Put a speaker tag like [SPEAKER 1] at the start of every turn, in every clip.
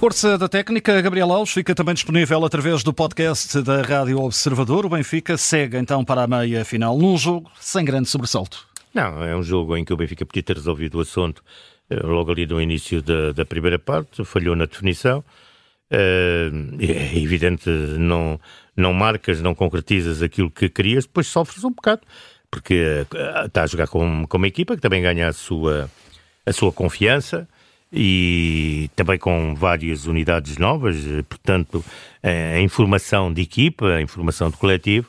[SPEAKER 1] Força da técnica, Gabriel Alves fica também disponível através do podcast da Rádio Observador. O Benfica segue então para a meia final num jogo sem grande sobressalto.
[SPEAKER 2] Não, é um jogo em que o Benfica podia ter resolvido o assunto eh, logo ali no início da, da primeira parte, falhou na definição. Eh, é evidente, não, não marcas, não concretizas aquilo que querias, depois sofres um bocado, porque eh, está a jogar com, com uma equipa que também ganha a sua, a sua confiança e também com várias unidades novas, portanto, a informação de equipa, a informação de coletivo,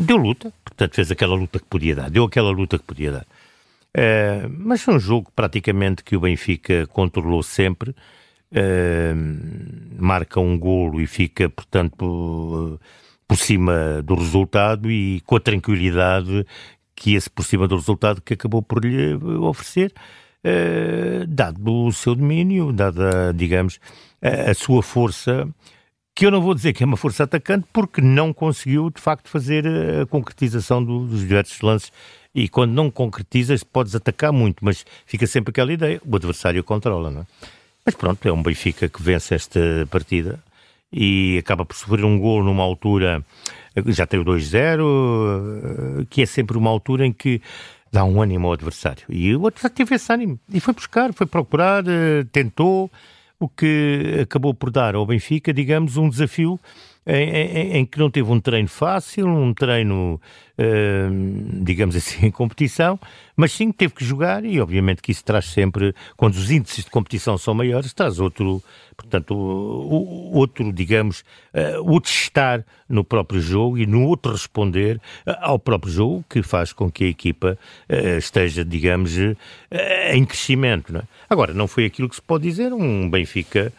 [SPEAKER 2] deu luta, portanto, fez aquela luta que podia dar, deu aquela luta que podia dar. Mas foi um jogo praticamente que o Benfica controlou sempre, marca um golo e fica, portanto, por, por cima do resultado e com a tranquilidade que esse por cima do resultado que acabou por lhe oferecer. Eh, dado o seu domínio, dada, digamos, a, a, sua força, que eu não vou dizer que é uma força atacante, porque não conseguiu, de facto, fazer a concretização do, dos diversos lances. E quando não concretizas, podes atacar muito, mas fica sempre aquela ideia, o adversário controla, não é? Mas pronto, é um Benfica que vence esta partida e acaba por sofrer um gol numa altura, já tem o 2-0, que é sempre uma altura em que dá um ânimo ao adversário. E o adversário teve esse ânimo e foi buscar, foi procurar, eh, tentou, o que acabou por dar ao Benfica, digamos, um desafio em, em, em, que não teve um treino fácil, um treino, uh, digamos assim, em competição, mas sim teve que jogar e obviamente que isso traz sempre, quando os índices de competição são maiores, traz outro, portanto, o, outro, digamos, uh, outro estar no próprio jogo e no outro responder uh, ao próprio jogo, que faz com que a equipa uh, esteja, digamos, em crescimento. Não é? Agora, não foi aquilo que se pode dizer, um Benfica,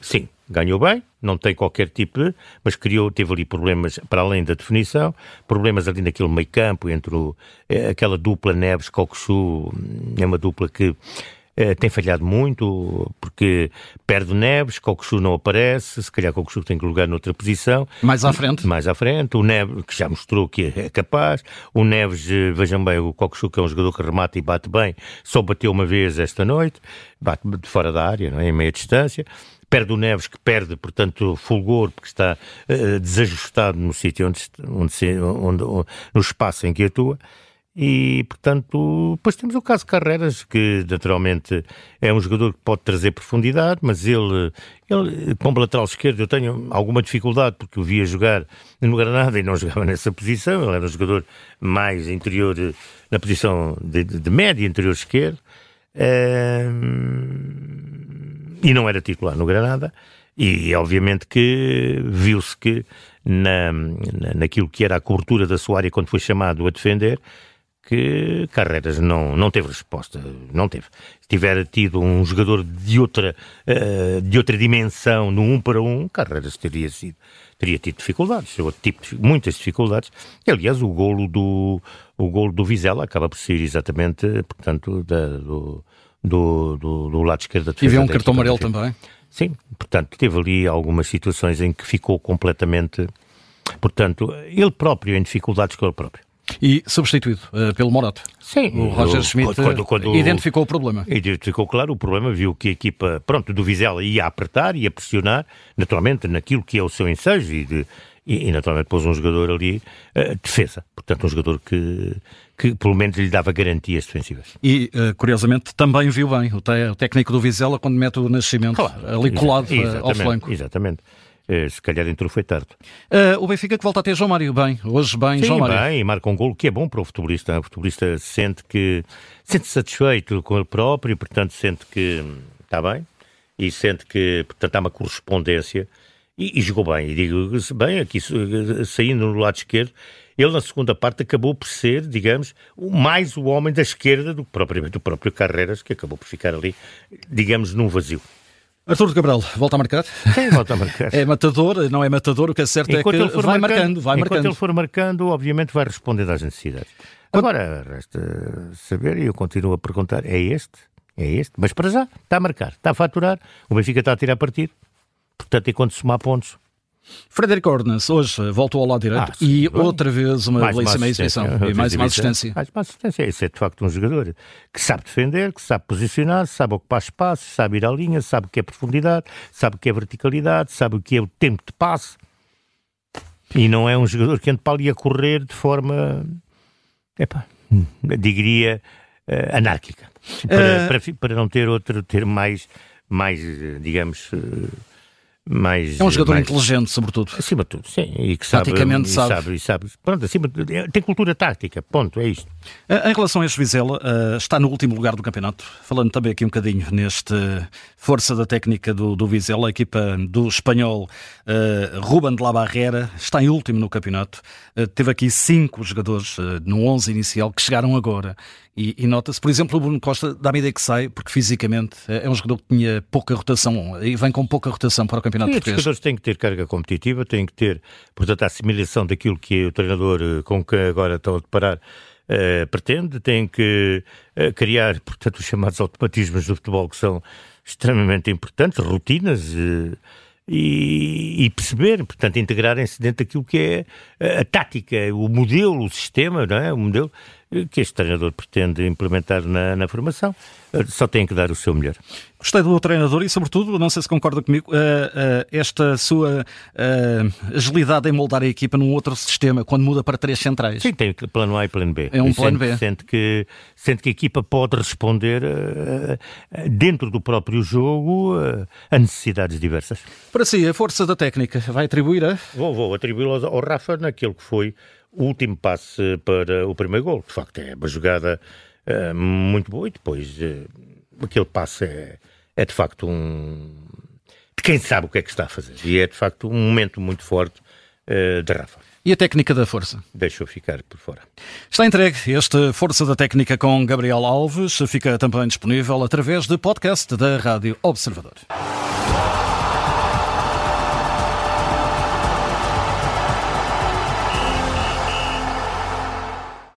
[SPEAKER 2] sim, ganhou bem, não tem qualquer tipo de, mas criou, teve ali problemas para além da definição, problemas ali naquele meio campo entre o, eh, aquela dupla Neves-Cocosu, hum, é uma dupla que eh, tem falhado muito, porque perde o Neves, Cocosu não aparece, se calhar Cocosu tem que lugar noutra posição.
[SPEAKER 1] Mais à frente.
[SPEAKER 2] Mais à frente, o Neves, que já mostrou que é capaz, o Neves, eh, vejam bem, o Cocosu que é um jogador que remata e bate bem, só bateu uma vez esta noite, bate de fora da área, não é? em meia distância perde o Neves, que perde, portanto, fulgor, porque está uh, desajustado no sítio onde, onde, onde, onde, no espaço em que atua. E, portanto, depois temos o caso Carreras, que naturalmente é um jogador que pode trazer profundidade, mas ele, ele como lateral esquerdo, eu tenho alguma dificuldade porque o via jogar no Granada e não jogava nessa posição. Ele era um jogador mais interior, na posição de, de, de média, interior esquerdo. E não era titular no Granada. E obviamente que viu-se que na, naquilo que era a cobertura da sua área quando foi chamado a defender, que Carreiras não, não teve resposta, não teve. Se tiver tido um jogador de outra, uh, de outra dimensão no um para um, Carreiras teria sido, teria tido dificuldades, outro tipo muitas dificuldades. E, aliás, o golo do, o golo do Vizela acaba por ser exatamente, portanto, da, do, do, do, do, lado esquerdo da defesa.
[SPEAKER 1] E viu um cartão amarelo também?
[SPEAKER 2] Sim, portanto, teve ali algumas situações em que ficou completamente, portanto, ele próprio em dificuldades com ele próprio.
[SPEAKER 1] E substituído uh, pelo Morato.
[SPEAKER 2] Sim.
[SPEAKER 1] O Roger Schmidt quando, quando, identificou o problema.
[SPEAKER 2] Identificou, claro, o problema, viu que a equipa, pronto, do Vizela ia apertar, ia pressionar, naturalmente, naquilo que é o seu ensejo e, de, e, e naturalmente pôs um jogador ali, uh, defesa. Portanto, um jogador que, que pelo menos lhe dava garantias defensivas.
[SPEAKER 1] E, uh, curiosamente, também viu bem o, o, técnico do Vizela quando mete o Nascimento claro, ali colado ao flanco.
[SPEAKER 2] Exatamente. Eh, se calhar entrou foi tarde.
[SPEAKER 1] Uh, o Benfica que volta a ter João Mário bem, hoje bem,
[SPEAKER 2] Sim,
[SPEAKER 1] João Mário.
[SPEAKER 2] bem, e marca um golo que é bom para o futebolista. O futebolista sente que sente satisfeito com ele próprio, portanto sente que está bem e sente que portanto há uma correspondência e, e jogou bem. E digo bem aqui saindo no lado esquerdo. Ele, na segunda parte, acabou por ser, digamos, mais o homem da esquerda do que propriamente o próprio Carreras, que acabou por ficar ali, digamos, num vazio.
[SPEAKER 1] Artur de Cabral, volta a marcar?
[SPEAKER 2] Sim, volta a marcar.
[SPEAKER 1] é matador, não é matador, o que é certo enquanto é que vai marcando, marcando vai
[SPEAKER 2] enquanto
[SPEAKER 1] marcando.
[SPEAKER 2] ele for marcando, obviamente vai responder às necessidades. Agora, resta saber, e eu continuo a perguntar, é este? É este? Mas para já, está a marcar, está a faturar, o Benfica está a tirar partido, portanto, enquanto somar pontos,
[SPEAKER 1] Frederico Ordens hoje voltou ao lado direito ah, e bem. outra vez uma belíssima exibição e mais uma assistência.
[SPEAKER 2] Mais uma assistência. Esse é de facto um jogador que sabe defender, que sabe posicionar, sabe ocupar espaço, sabe ir à linha, sabe o que é profundidade, sabe o que é verticalidade, sabe o que é o tempo de passe. E não é um jogador que ande para ali a correr de forma, epá, diria, uh, anárquica. Para, uh... para, para, não ter outro termo mais, mais digamos. Uh, mais.
[SPEAKER 1] É um jogador mais, inteligente, sobretudo.
[SPEAKER 2] Acima de tudo, sim. E que sabe. E sabe. sabe, e sabe. Pronto, acima de, é, tem cultura tática, ponto, é isto.
[SPEAKER 1] Em relação a este Vizela, uh, está no último lugar do campeonato. Falando também aqui um bocadinho neste força da técnica do, do Vizela, a equipa do espanhol Ruben de la Barrera está em último no campeonato. Teve aqui cinco jogadores no 11 inicial que chegaram agora. E, e nota-se, por exemplo, o Bruno Costa dá-me ideia que sai, porque fisicamente é um jogador que tinha pouca rotação e vem com pouca rotação para o campeonato e português.
[SPEAKER 2] Os jogadores têm que ter carga competitiva, têm que ter, portanto, a assimilação daquilo que o treinador eh, com que agora estão a deparar uh, pretende, têm que uh, criar, portanto, os chamados automatismos do futebol que são extremamente importantes, rotinas. Uh, e, e, perceber, portanto, integrarem-se dentro daquilo que é a, a, tática, o modelo, o sistema, não é? O modelo que este treinador pretende implementar na, na formação. Eh, só tem que dar o seu melhor.
[SPEAKER 1] Gostei do treinador e, sobretudo, não sei se concorda comigo, uh, uh, esta sua uh, agilidade em moldar a equipa num outro sistema, quando muda para três centrais.
[SPEAKER 2] Sim, tem plano A e plano B.
[SPEAKER 1] É um e plano
[SPEAKER 2] sente,
[SPEAKER 1] B.
[SPEAKER 2] Sente que, sente que a equipa pode responder dentro do próprio jogo a necessidades diversas.
[SPEAKER 1] Para si, a força da técnica vai atribuir a?
[SPEAKER 2] Vou, vou atribuí-lo ao Rafa naquilo que foi o último passe para o primeiro gol. De facto, é uma jogada uh, muito boa e depois uh, aquele passe é, é, de facto um. de quem sabe o que é que está a fazer. E é de facto um momento muito forte uh, de Rafa.
[SPEAKER 1] E a técnica da força?
[SPEAKER 2] Deixou ficar por fora.
[SPEAKER 1] Está entregue este Força da Técnica com Gabriel Alves. Fica também disponível através de podcast da Rádio Observador.